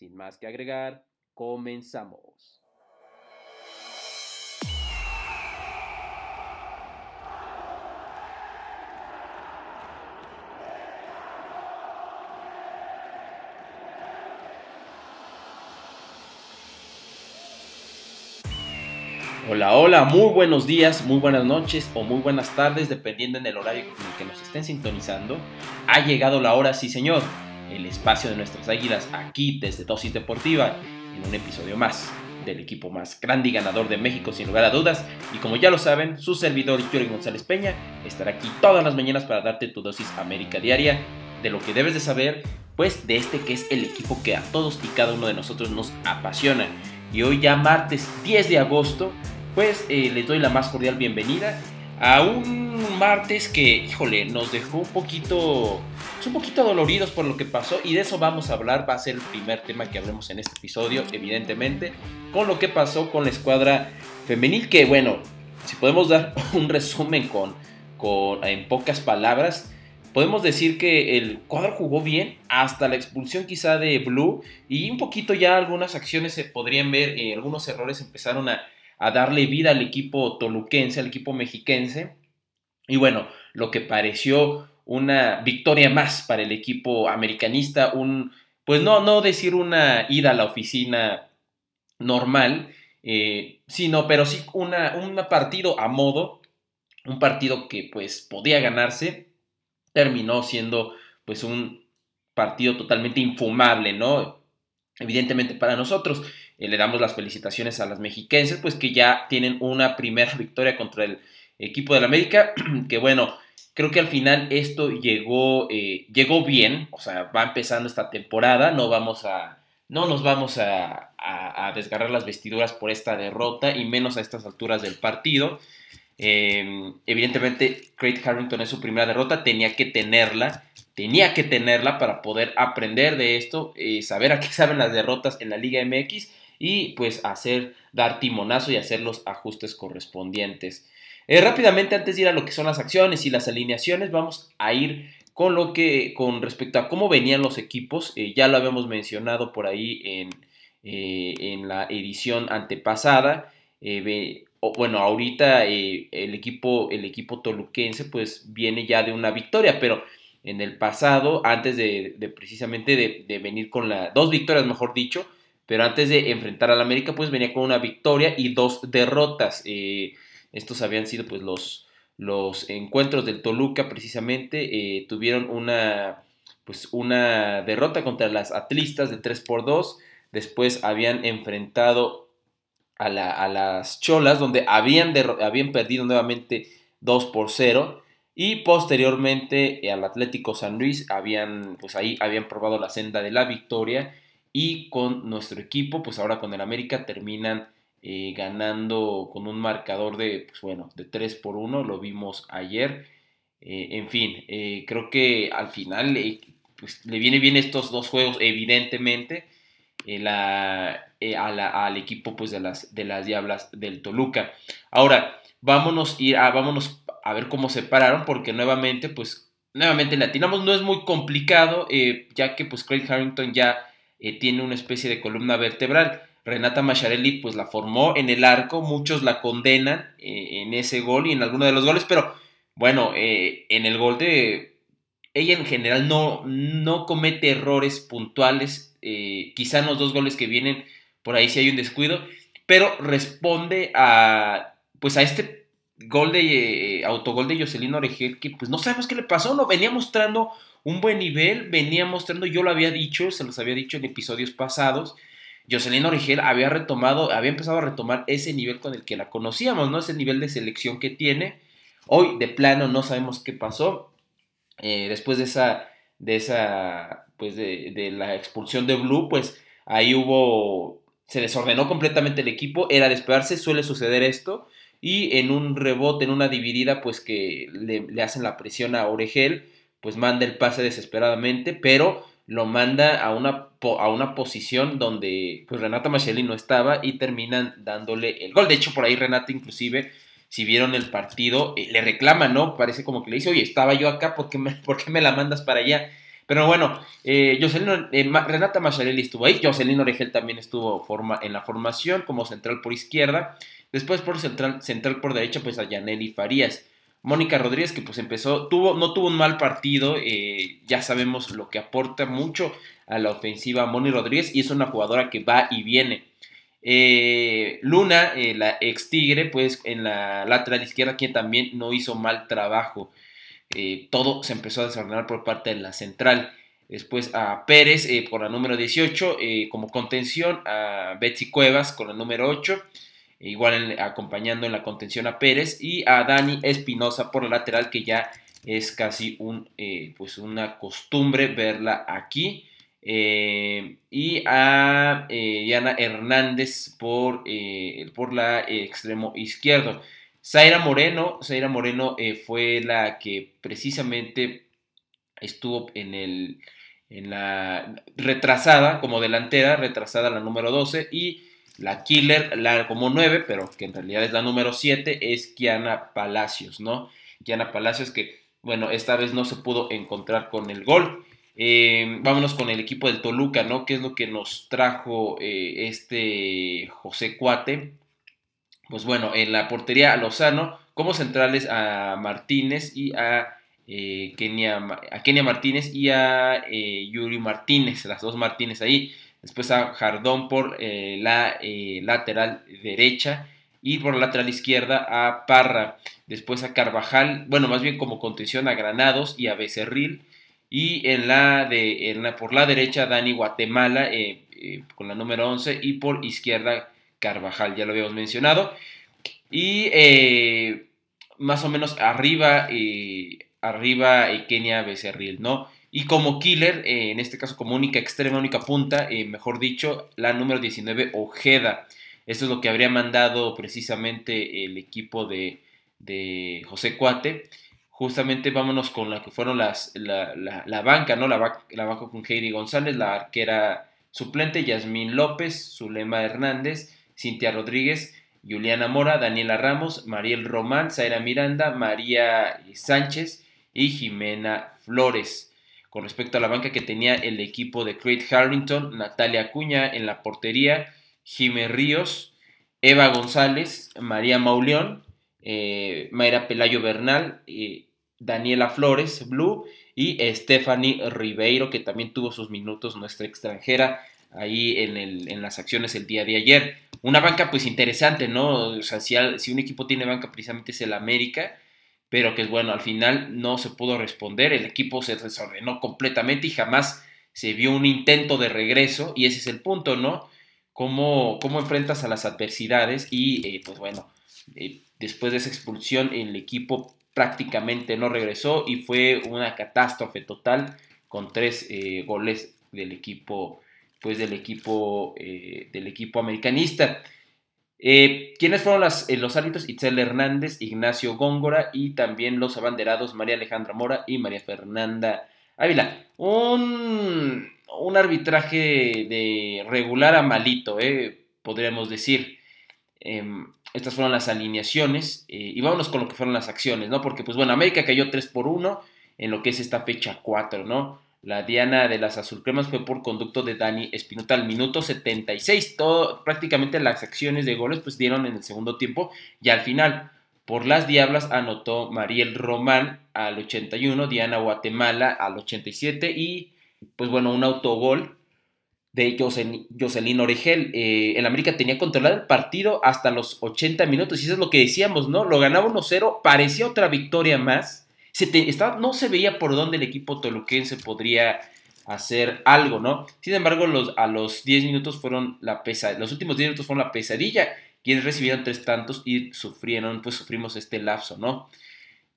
Sin más que agregar, comenzamos. Hola, hola, muy buenos días, muy buenas noches o muy buenas tardes, dependiendo en el horario en el que nos estén sintonizando. Ha llegado la hora, sí señor, el espacio de nuestras águilas aquí desde Dosis Deportiva, en un episodio más del equipo más grande y ganador de México sin lugar a dudas. Y como ya lo saben, su servidor Yuri González Peña estará aquí todas las mañanas para darte tu dosis América diaria de lo que debes de saber, pues de este que es el equipo que a todos y cada uno de nosotros nos apasiona. Y hoy ya martes 10 de agosto pues eh, les doy la más cordial bienvenida a un martes que, híjole, nos dejó un poquito, pues, un poquito doloridos por lo que pasó y de eso vamos a hablar, va a ser el primer tema que hablemos en este episodio, evidentemente, con lo que pasó con la escuadra femenil, que bueno, si podemos dar un resumen con, con en pocas palabras, podemos decir que el cuadro jugó bien hasta la expulsión quizá de Blue y un poquito ya algunas acciones se podrían ver, eh, algunos errores empezaron a a darle vida al equipo toluquense, al equipo mexiquense. Y bueno, lo que pareció una victoria más para el equipo americanista, un, pues no, no decir una ida a la oficina normal, eh, sino, pero sí una, un partido a modo, un partido que pues podía ganarse, terminó siendo pues un partido totalmente infumable, ¿no? Evidentemente para nosotros. Eh, le damos las felicitaciones a las mexiquenses, pues que ya tienen una primera victoria contra el equipo del América, que bueno, creo que al final esto llegó, eh, llegó bien, o sea, va empezando esta temporada, no vamos a, no nos vamos a, a, desgarrar las vestiduras por esta derrota y menos a estas alturas del partido. Em, evidentemente, Craig Harrington es su primera derrota, tenía que tenerla, tenía que tenerla para poder aprender de esto, eh, saber a qué saben las derrotas en la Liga MX y pues hacer, dar timonazo y hacer los ajustes correspondientes. Eh, rápidamente, antes de ir a lo que son las acciones y las alineaciones, vamos a ir con lo que, con respecto a cómo venían los equipos, eh, ya lo habíamos mencionado por ahí en, eh, en la edición antepasada. bueno, ahorita el, equipo, el equipo toluquense pues viene ya de una victoria, pero en el pasado, antes de, precisamente de, de, venir con la, dos victorias mejor dicho, pero antes de enfrentar al América, pues venía con una victoria y dos derrotas. Eh, estos habían sido pues los, los encuentros del Toluca precisamente. Eh, tuvieron una, pues, una derrota contra las Atlistas de 3 por 2. Después habían enfrentado a, las Cholas, donde habían, habían perdido nuevamente 2 por 0. Y posteriormente al Atlético San Luis habían, pues ahí habían probado la senda de la victoria y con nuestro equipo, pues ahora con el América terminan eh, ganando con un marcador de, pues bueno, de 3 por 1, lo vimos ayer. Eh, en fin, eh, creo que al final pues, le viene bien estos dos juegos, evidentemente, la, al equipo pues, de, las, de las Diablas del Toluca. Ahora, vámonos, ir a, vámonos a ver cómo se pararon, porque nuevamente, pues, nuevamente latinamos, no es muy complicado, ya que pues Craig Harrington ya eh, tiene una especie de columna vertebral. Renata Macharelli pues la formó en el arco, muchos la condenan eh, en ese gol y en alguno de los goles, pero bueno, eh, en el gol de... Ella en general no, no comete errores puntuales, quizá en los dos goles que vienen por ahí sí hay un descuido, pero responde a pues a este gol de autogol de Jocelyn Oregel que pues no sabemos qué le pasó, no venía mostrando un buen nivel, venía mostrando, yo lo había dicho, se los había dicho en episodios pasados, Jocelyn Origel había retomado, había empezado a retomar ese nivel con el que la conocíamos, ¿no? Ese nivel de selección que tiene. Hoy, de plano, no sabemos qué pasó. Eh, después de esa, de esa, pues de, de, la expulsión de Blue, pues ahí hubo, se desordenó completamente el equipo, era de suele suceder esto, y en un rebote, en una dividida, pues que le, hacen la presión a Oregel, pues manda el pase desesperadamente, pero lo manda a una, a una posición donde pues Renata Machelli no estaba y terminan dándole el gol. De hecho, por ahí Renata inclusive, si vieron el partido, eh, le reclama, ¿no? Parece como que le dice, oye, estaba yo acá, ¿por qué me, ¿por qué me la mandas para allá? Pero bueno, eh, eh Renata Macharelli estuvo ahí, Jocelyn Oregel también estuvo forma, en la formación como central por izquierda. Después por central, central por derecha, pues a Yaneli Farías. Mónica Rodríguez, que pues empezó, tuvo, no tuvo un mal partido, eh, ya sabemos lo que aporta mucho a la ofensiva Moni Rodríguez y es una jugadora que va y viene. Eh, Luna, la ex Tigre, pues en la lateral izquierda, quien también no hizo mal trabajo. Eh, todo se empezó a desordenar por parte de la central. Después a Pérez eh, por la número 18 eh, como contención, a Betsy Cuevas con la número 8, igual acompañando en la contención a Pérez y a Dani Espinosa por la lateral que ya es casi un, pues una costumbre verla aquí. y a Diana Hernández por, por la extremo izquierdo. Zaira Moreno, Zaira Moreno eh, fue la que precisamente estuvo en el en la retrasada como delantera, retrasada la número 12 y la killer, la como 9, pero que en realidad es la número 7, es Kiana Palacios, ¿no? Kiana Palacios que, bueno, esta vez no se pudo encontrar con el gol. Eh, vámonos con el equipo del Toluca, ¿no? ¿Qué es lo que nos trajo eh, este José Cuate? pues bueno, en la portería a Lozano, como centrales a Martínez y a, eh, Kenia, a Kenia Martínez y a Yuri Martínez, las dos Martínez ahí. Después a Jardón por eh, la lateral derecha y por la lateral izquierda a Parra. Después a Carvajal, bueno, más bien como contención a Granados y a Becerril. Y en la de, en la, por la derecha Dani Guatemala con la número 11 y por izquierda Carvajal, ya lo habíamos mencionado. Y eh, más o menos arriba, eh, arriba eh, Kenia Becerril, ¿no? Y como killer, en este caso como única extrema, única punta, mejor dicho, la número 19, Ojeda. Esto es lo que habría mandado precisamente el equipo de, José Cuate. Justamente vámonos con la que fueron las, la, banca, ¿no? La, la banca con Heidi González, la arquera suplente, Yasmín López, Zulema Hernández, Cintia Rodríguez, Juliana Mora, Daniela Ramos, Mariel Román, Zaira Miranda, María Sánchez y Jimena Flores. Con respecto a la banca que tenía el equipo de Craig Harrington, Natalia Acuña en la portería, Jimé Ríos, Eva González, María Mauleón, eh, Mayra Pelayo Bernal, eh, Daniela Flores, Blue, y Stephanie Ribeiro, que también tuvo sus minutos, nuestra extranjera, ahí en, en las acciones el día de ayer una banca pues interesante, ¿no? O sea, si, un equipo tiene banca precisamente es el América, pero que bueno, al final no se pudo responder, el equipo se desordenó completamente y jamás se vio un intento de regreso y ese es el punto, ¿no? Cómo, cómo enfrentas a las adversidades y eh, pues bueno, eh, después de esa expulsión el equipo prácticamente no regresó y fue una catástrofe total con tres eh, goles del equipo pues del equipo, del equipo americanista. Eh, ¿Quiénes fueron eh, los árbitros? Itzel Hernández, Ignacio Góngora y también los abanderados María Alejandra Mora y María Fernanda Ávila. Un, un arbitraje de regular a malito, podríamos decir. Em, estas fueron las alineaciones y vámonos con lo que fueron las acciones, ¿no? Porque pues bueno, América cayó 3 por 1 en lo que es esta fecha 4, ¿no? La diana de las azulcremas fue por conducto de Dani Espinota al minuto 76. Todo, prácticamente las acciones de goles pues dieron en el segundo tiempo y al final por las Diablas anotó Mariel Román al 81, Diana Guatemala al 87 y pues bueno, un autogol de Jocelyn Oregel. Eh, el América tenía controlado el partido hasta los 80 minutos y eso es lo que decíamos, ¿no? Lo ganaba 1-0, parecía otra victoria más no se veía por dónde el equipo toluquense podría hacer algo, ¿no? Sin embargo, los, a los 10 minutos fueron la pesa, los últimos 10 minutos fueron la pesadilla, quienes recibieron tres tantos y sufrieron, pues sufrimos este lapso, ¿no?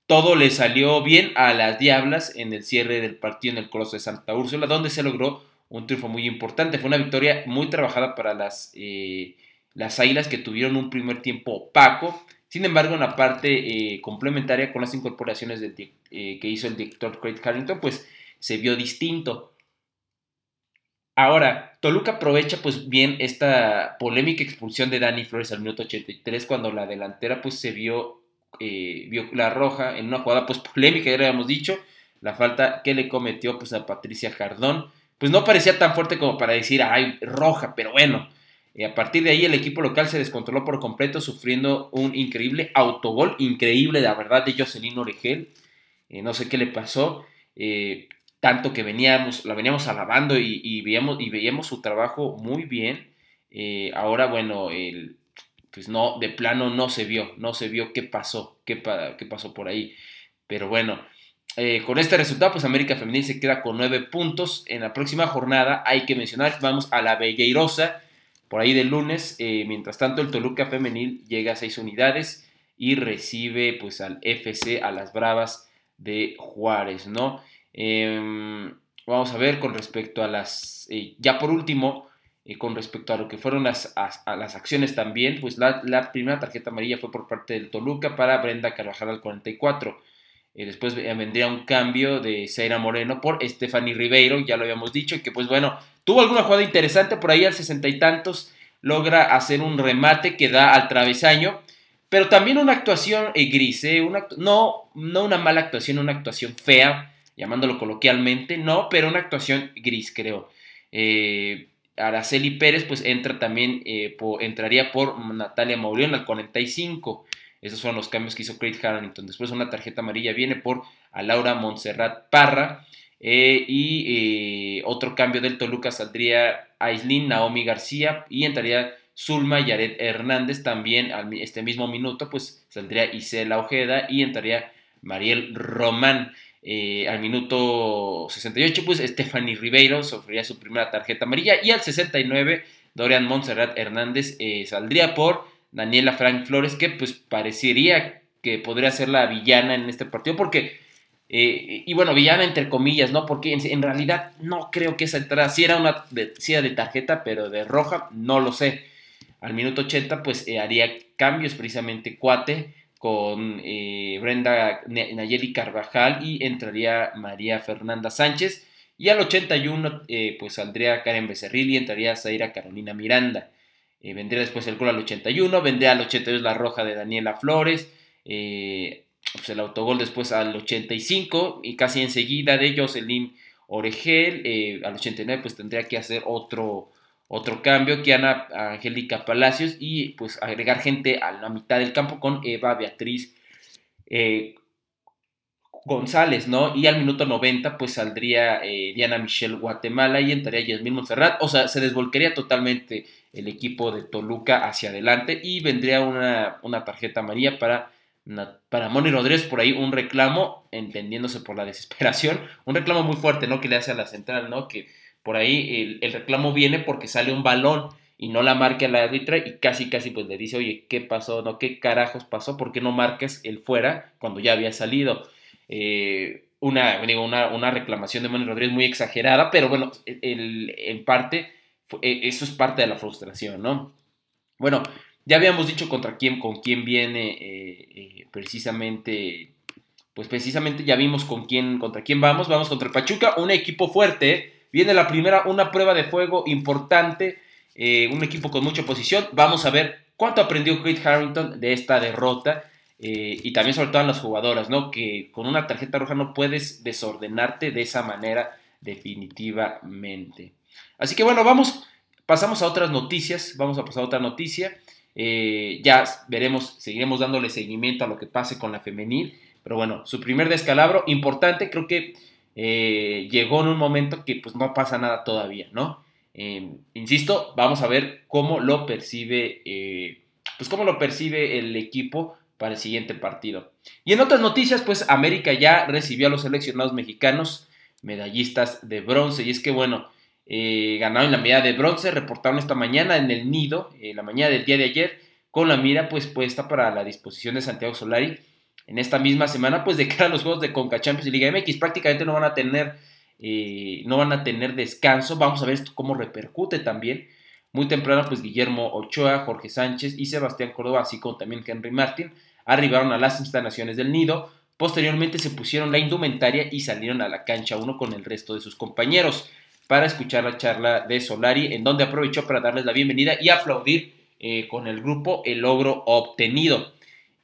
Todo le salió bien a las Diablas en el cierre del partido en el Coloso de Santa Úrsula, donde se logró un triunfo muy importante. Fue una victoria muy trabajada para las, eh, las Águilas que tuvieron un primer tiempo opaco. Sin embargo, en la parte eh, complementaria con las incorporaciones que hizo el director Craig Carrington, pues se vio distinto. Ahora, Toluca aprovecha pues bien esta polémica expulsión de Dani Flores al minuto 83 cuando la delantera pues se vio, eh, vio la roja en una jugada pues polémica, ya lo habíamos dicho, la falta que le cometió pues a Patricia Jardón, pues no parecía tan fuerte como para decir, ay, roja, pero bueno, eh, a partir de ahí el equipo local se descontroló por completo sufriendo un increíble autogol, increíble la verdad de Jocelyn Oregel, eh, no sé qué le pasó, tanto que veníamos, la veníamos alabando y, veíamos, y veíamos su trabajo muy bien. Eh, ahora, bueno, el, pues no, de plano no se vio, no se vio qué pasó, qué, qué pasó por ahí. Pero bueno, eh, con este resultado, pues América Femenil se queda con nueve puntos. En la próxima jornada hay que mencionar vamos a la Belleirosa, por ahí del lunes. Eh, mientras tanto, el Toluca Femenil llega a seis unidades y recibe pues al FC, a las Bravas de Juárez, ¿no? Em, vamos a ver con respecto a las, eh, ya por último, eh, con respecto a lo que fueron las, las acciones también, pues la, primera tarjeta amarilla fue por parte del Toluca para Brenda Carvajal al 44. Eh, después vendría un cambio de Zaira Moreno por Stephanie Ribeiro, ya lo habíamos dicho, y que pues bueno, tuvo alguna jugada interesante por ahí al sesenta y tantos, logra hacer un remate que da al travesaño, pero también una actuación gris, no, no una mala actuación, una actuación fea, llamándolo coloquialmente, no, pero una actuación gris, creo. Eh, Araceli Pérez, pues entra también, eh, entraría por Natalia Mauleón al 45. Esos fueron los cambios que hizo Craig Harrington. Después una tarjeta amarilla viene por a Laura Montserrat Parra. Eh, y otro cambio del Toluca saldría Aislin Naomi García y entraría Zulma Yaret Hernández. También este mismo minuto, pues saldría Isela Ojeda y entraría Mariel Román. Eh, al minuto 68, pues Stephanie Ribeiro sufriría su primera tarjeta amarilla. Y al 69, Dorian Montserrat Hernández eh, saldría por Daniela Frank Flores, que pues parecería que podría ser la villana en este partido, porque, eh, y bueno, villana entre comillas, ¿no? Porque en, realidad no creo que esa entrada, si era una de, de tarjeta, pero de roja, no lo sé. Al minuto 80, pues haría cambios precisamente Cuate con eh, Brenda Nayeli Carvajal y entraría María Fernanda Sánchez. Y al 81 eh, pues saldría Karen Becerril y entraría Zaira Carolina Miranda. Eh, vendría después el gol al 81, vendría al 82 la roja de Daniela Flores, pues el autogol después al 85 y casi enseguida de Jocelyn Oregel, al 89 pues tendría que hacer otro, otro cambio, que Ana Angélica Palacios y pues agregar gente a la mitad del campo con Eva Beatriz eh, González, ¿no? Y al minuto 90 pues saldría eh, Diana Michelle Guatemala y entraría Yasmín Montserrat, o sea, se desvolcaría totalmente el equipo de Toluca hacia adelante y vendría una, tarjeta amarilla para, para Moni Rodríguez por ahí un reclamo, entendiéndose por la desesperación, un reclamo muy fuerte, ¿no? Que le hace a la central, ¿no? Que por ahí el, reclamo viene porque sale un balón y no la marca la árbitra y casi casi pues le dice, oye, ¿qué pasó? ¿No? ¿Qué carajos pasó? ¿Por qué no marcas el fuera cuando ya había salido? Eh, una, digo, una, reclamación de Manuel Rodríguez muy exagerada, pero bueno, en parte, e, eso es parte de la frustración, ¿no? Bueno, ya habíamos dicho contra quién, con quién viene eh, eh, precisamente, pues precisamente ya vimos con quién, contra quién vamos, vamos contra el Pachuca, un equipo fuerte, Viene la primera, una prueba de fuego importante, eh, un equipo con mucha posición. Vamos a ver cuánto aprendió Craig Harrington de esta derrota. Eh, y también sobre todo en las jugadoras, ¿no? Que con una tarjeta roja no puedes desordenarte de esa manera definitivamente. Así que bueno, vamos, pasamos a otras noticias, vamos a pasar a otra noticia. Eh, ya veremos, seguiremos dándole seguimiento a lo que pase con la femenil. Pero bueno, su primer descalabro, importante, creo que eh, llegó en un momento que pues no pasa nada todavía, ¿no? Em, insisto, vamos a ver cómo lo percibe, pues cómo lo percibe el equipo para el siguiente partido. Y en otras noticias, pues América ya recibió a los seleccionados mexicanos medallistas de bronce. Y es que bueno, eh, ganaron la medalla de bronce, reportaron esta mañana en el nido, la mañana del día de ayer, con la mira pues puesta para la disposición de Santiago Solari en esta misma semana, pues de cara a los juegos de Conca y Liga MX, prácticamente no van a tener eh, no van a tener descanso. Vamos a ver cómo repercute también. Muy temprano, pues Guillermo Ochoa, Jorge Sánchez y Sebastián Córdoba, así como también Henry Martin, arribaron a las instalaciones del nido. Posteriormente se pusieron la indumentaria y salieron a la cancha uno con el resto de sus compañeros para escuchar la charla de Solari, en donde aprovechó para darles la bienvenida y aplaudir eh, con el grupo el logro obtenido.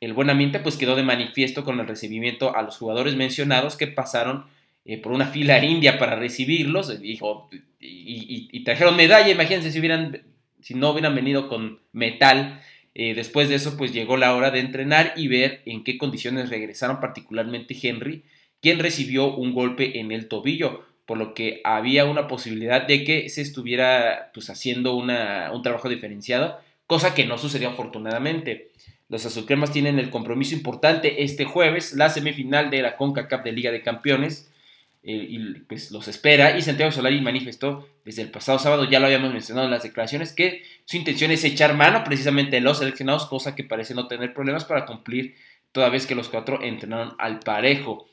El buen ambiente pues quedó de manifiesto con el recibimiento a los jugadores mencionados que pasaron eh, por una fila india para recibirlos dijo, y, trajeron medalla, imagínense si, hubieran, si no hubieran venido con metal. Eh, después de eso pues llegó la hora de entrenar y ver en qué condiciones regresaron particularmente Henry, quien recibió un golpe en el tobillo por lo que había una posibilidad de que se estuviera pues, haciendo una, un trabajo diferenciado, cosa que no sucedió afortunadamente. Los azulcremas tienen el compromiso importante este jueves, la semifinal de la CONCACAF de Liga de Campeones, y pues los espera. Y Santiago Solari manifestó desde el pasado sábado, ya lo habíamos mencionado en las declaraciones, que su intención es echar mano precisamente de los seleccionados, cosa que parece no tener problemas para cumplir toda vez que los cuatro entrenaron al parejo.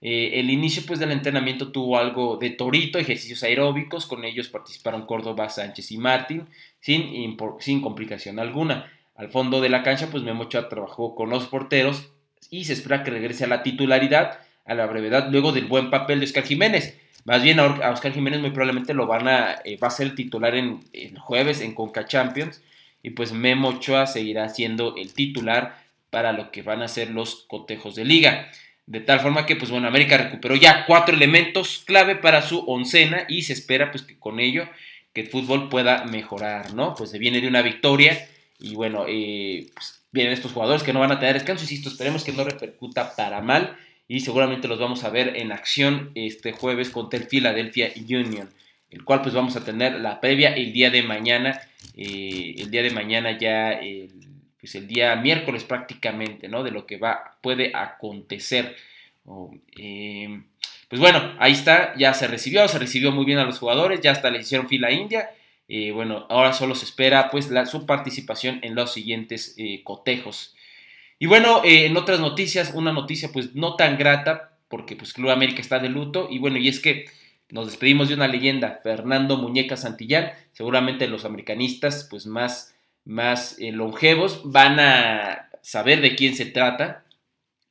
Eh, el inicio pues, del entrenamiento tuvo algo de torito, ejercicios aeróbicos, con ellos participaron Córdoba, Sánchez y Martín, sin, sin complicación alguna. Al fondo de la cancha, pues Memo trabajó con los porteros y se espera que regrese a la titularidad a la brevedad luego del buen papel de Oscar Jiménez. Más bien a Oscar Jiménez muy probablemente lo van a, eh, va a ser titular en, el jueves en Conca Champions y pues Memo Ochoa seguirá siendo el titular para lo que van a ser los cotejos de liga. De tal forma que, pues bueno, América recuperó ya cuatro elementos clave para su oncena y se espera, pues que con ello, que el fútbol pueda mejorar, ¿no? Pues se viene de una victoria y bueno, eh, pues vienen estos jugadores que no van a tener descanso, insisto, esperemos que no repercuta para mal y seguramente los vamos a ver en acción este jueves contra el Philadelphia Union, el cual pues vamos a tener la previa el día de mañana, eh, el día de mañana ya el pues el día miércoles prácticamente, ¿no? De lo que va, puede acontecer. Eh, pues bueno, ahí está, ya se recibió, se recibió muy bien a los jugadores, ya hasta le hicieron fila india. Eh, bueno, ahora solo se espera pues su participación en los siguientes eh, cotejos. Y bueno, en otras noticias, una noticia pues no tan grata, porque pues Club América está de luto, y bueno, y es que nos despedimos de una leyenda, Fernando Muñeca Santillán, seguramente los americanistas pues más más eh, longevos van a saber de quién se trata.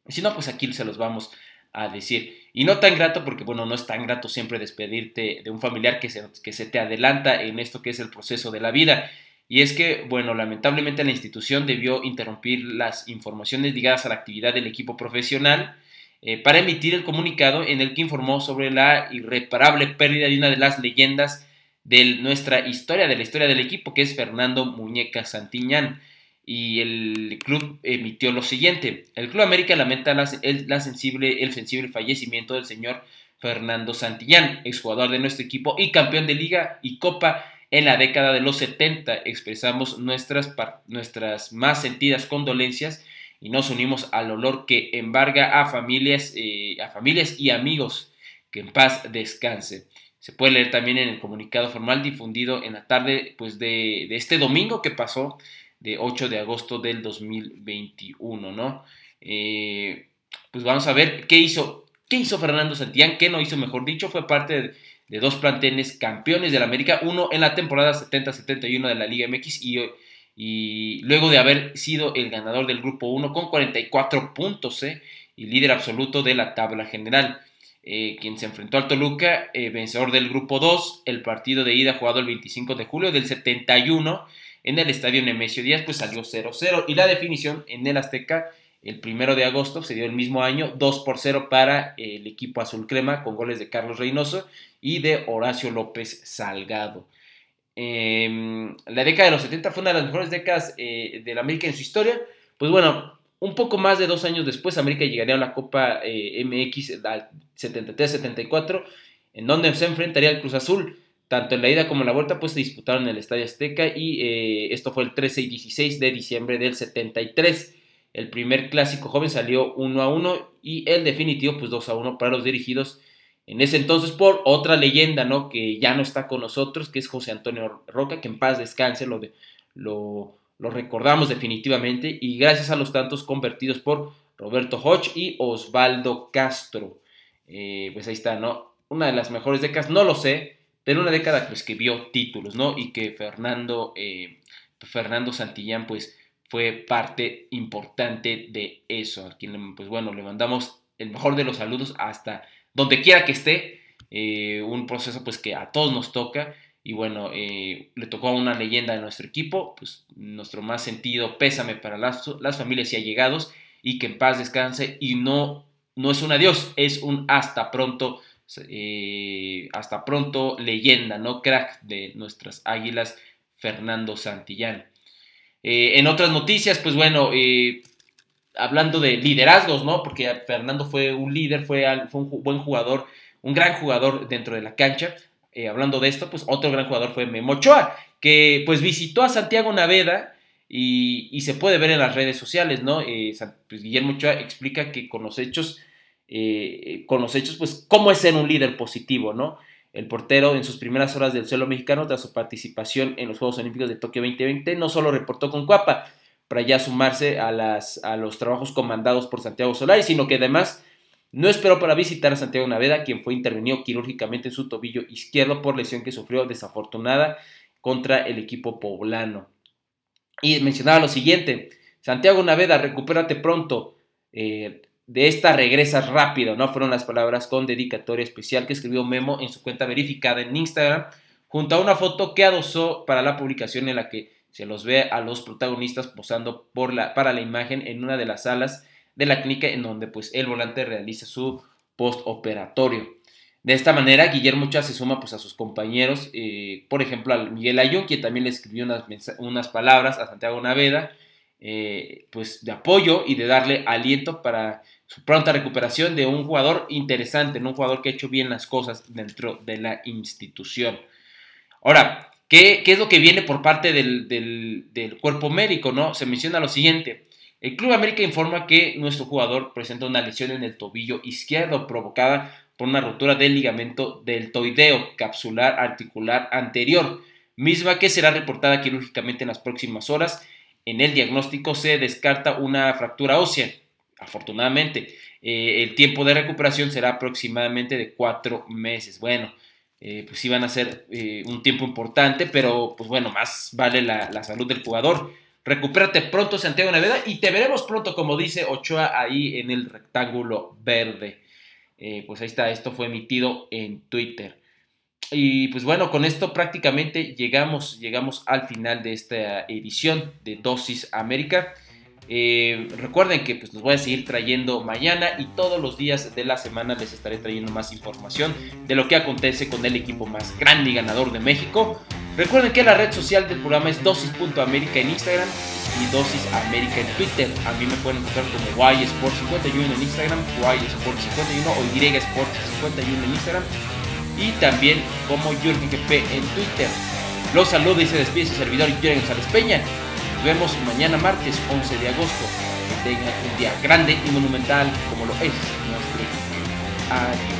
Si no, pues aquí se los vamos a decir. Y no tan grato porque, bueno, no es tan grato siempre despedirte de un familiar que se, que se te adelanta en esto que es el proceso de la vida. Y es que, bueno, lamentablemente la institución debió interrumpir las informaciones ligadas a la actividad del equipo profesional eh, para emitir el comunicado en el que informó sobre la irreparable pérdida de una de las leyendas de nuestra historia, de la historia del equipo, que es Fernando Muñeca Santiñán. Y el club emitió lo siguiente. El Club América lamenta la, el, sensible, el sensible fallecimiento del señor Fernando Santillán, exjugador de nuestro equipo y campeón de liga y copa en la década de los 70. Expresamos nuestras, nuestras más sentidas condolencias y nos unimos al olor que embarga a familias, eh, a familias y amigos. Que en paz descanse. Se puede leer también en el comunicado formal difundido en la tarde pues, de, este domingo que pasó, de 8 de agosto del 2021, ¿no? Eh, pues vamos a ver qué hizo, qué hizo Fernando Santillán, qué no hizo, mejor dicho, fue parte de, dos planteles campeones de la América, uno en la temporada 70-71 de la Liga MX y, y, luego de haber sido el ganador del grupo 1 con 44 puntos ¿eh? y líder absoluto de la tabla general. Eh, quien se enfrentó al Toluca, eh, vencedor del grupo 2, el partido de ida jugado el 25 de julio del 71 en el estadio Nemesio Díaz, pues salió 0-0 y la definición en el Azteca el primero de agosto se dio el mismo año 2 por 0 para el equipo azul crema con goles de Carlos Reynoso y de Horacio López Salgado. Em, la década de los 70 fue una de las mejores décadas eh, de la América en su historia. Pues bueno, un poco más de dos años después, América llegaría a la Copa eh, MX 73-74, en donde se enfrentaría al Cruz Azul. Tanto en la ida como en la vuelta, pues se disputaron en el Estadio Azteca y eh, esto fue el 13 y 16 de diciembre del 73. El primer clásico joven salió 1 a 1 y el definitivo, pues 2 a 1 para los dirigidos en ese entonces por otra leyenda, ¿no? Que ya no está con nosotros, que es José Antonio Roca, que en paz descanse, lo, de, lo recordamos definitivamente y gracias a los tantos convertidos por Roberto Hodge y Osvaldo Castro. Eh, pues ahí está, ¿no? una de las mejores décadas, no lo sé, pero una década pues que vio títulos, ¿no? Y que Fernando, eh, Fernando Santillán pues fue parte importante de eso. A quien, pues bueno, le mandamos el mejor de los saludos hasta donde quiera que esté. Eh, un proceso pues que a todos nos toca y bueno, eh, le tocó a una leyenda de nuestro equipo, pues nuestro más sentido pésame para las, las familias y allegados y que en paz descanse y no, no es un adiós, es un hasta pronto, eh, hasta pronto leyenda, ¿no? Crack de nuestras águilas, Fernando Santillán. Eh, en otras noticias, pues bueno, eh, hablando de liderazgos, ¿no? Porque Fernando fue un líder, fue, un buen jugador, un gran jugador dentro de la cancha. hablando de esto, pues otro gran jugador fue Memo Ochoa, que pues visitó a Santiago Naveda y, se puede ver en las redes sociales, ¿no? Pues, Guillermo Ochoa explica que con los hechos, con los hechos, pues cómo es ser un líder positivo, ¿no? El portero en sus primeras horas del suelo mexicano tras su participación en los Juegos Olímpicos de Tokio 2020 no solo reportó con Cuapa para ya sumarse a, las, a los trabajos comandados por Santiago Solari, sino que además no esperó para visitar a Santiago Naveda, quien fue intervenido quirúrgicamente en su tobillo izquierdo por lesión que sufrió desafortunada contra el equipo poblano. Y mencionaba lo siguiente, Santiago Naveda, recupérate pronto. Eh, de esta regresas rápido, ¿no? Fueron las palabras con dedicatoria especial que escribió Memo en su cuenta verificada en Instagram, junto a una foto que adosó para la publicación en la que se los ve a los protagonistas posando para la imagen en una de las salas de la clínica en donde pues el volante realiza su postoperatorio. De esta manera, Guillermo Chá se suma pues a sus compañeros, eh, por ejemplo a Miguel Ayun, quien también le escribió unas, unas palabras a Santiago Naveda, eh, pues de apoyo y de darle aliento para su pronta recuperación de un jugador interesante, un jugador que ha hecho bien las cosas dentro de la institución. Ahora, ¿qué, es lo que viene por parte del, cuerpo médico? ¿no? Se menciona lo siguiente. El Club América informa que nuestro jugador presenta una lesión en el tobillo izquierdo provocada por una rotura del ligamento del toideo capsular articular anterior, misma que será reportada quirúrgicamente en las próximas horas en el diagnóstico se descarta una fractura ósea. Afortunadamente, eh, el tiempo de recuperación será aproximadamente de cuatro meses. Bueno, eh, pues sí van a ser eh, un tiempo importante, pero pues bueno, más vale la, salud del jugador. Recupérate pronto, Santiago Naveda, y te veremos pronto, como dice Ochoa, ahí en el rectángulo verde. pues ahí está, esto fue emitido en Twitter. Y pues bueno, con esto prácticamente llegamos, llegamos al final de esta edición de Dosis América. Eh, recuerden que pues los voy a seguir trayendo mañana y todos los días de la semana les estaré trayendo más información de lo que acontece con el equipo más grande y ganador de México. Recuerden que la red social del programa es dosis.américa en Instagram y Dosis América en Twitter. A mí me pueden encontrar como YSport51 en Instagram, YSport51 o YSport51 en Instagram y también como Jürgen GP en Twitter. Los saluda y se despide su servidor Jürgen González Peña. Nos vemos mañana martes 11 de agosto. Que tengan un día grande y monumental como lo es nuestro Adiós.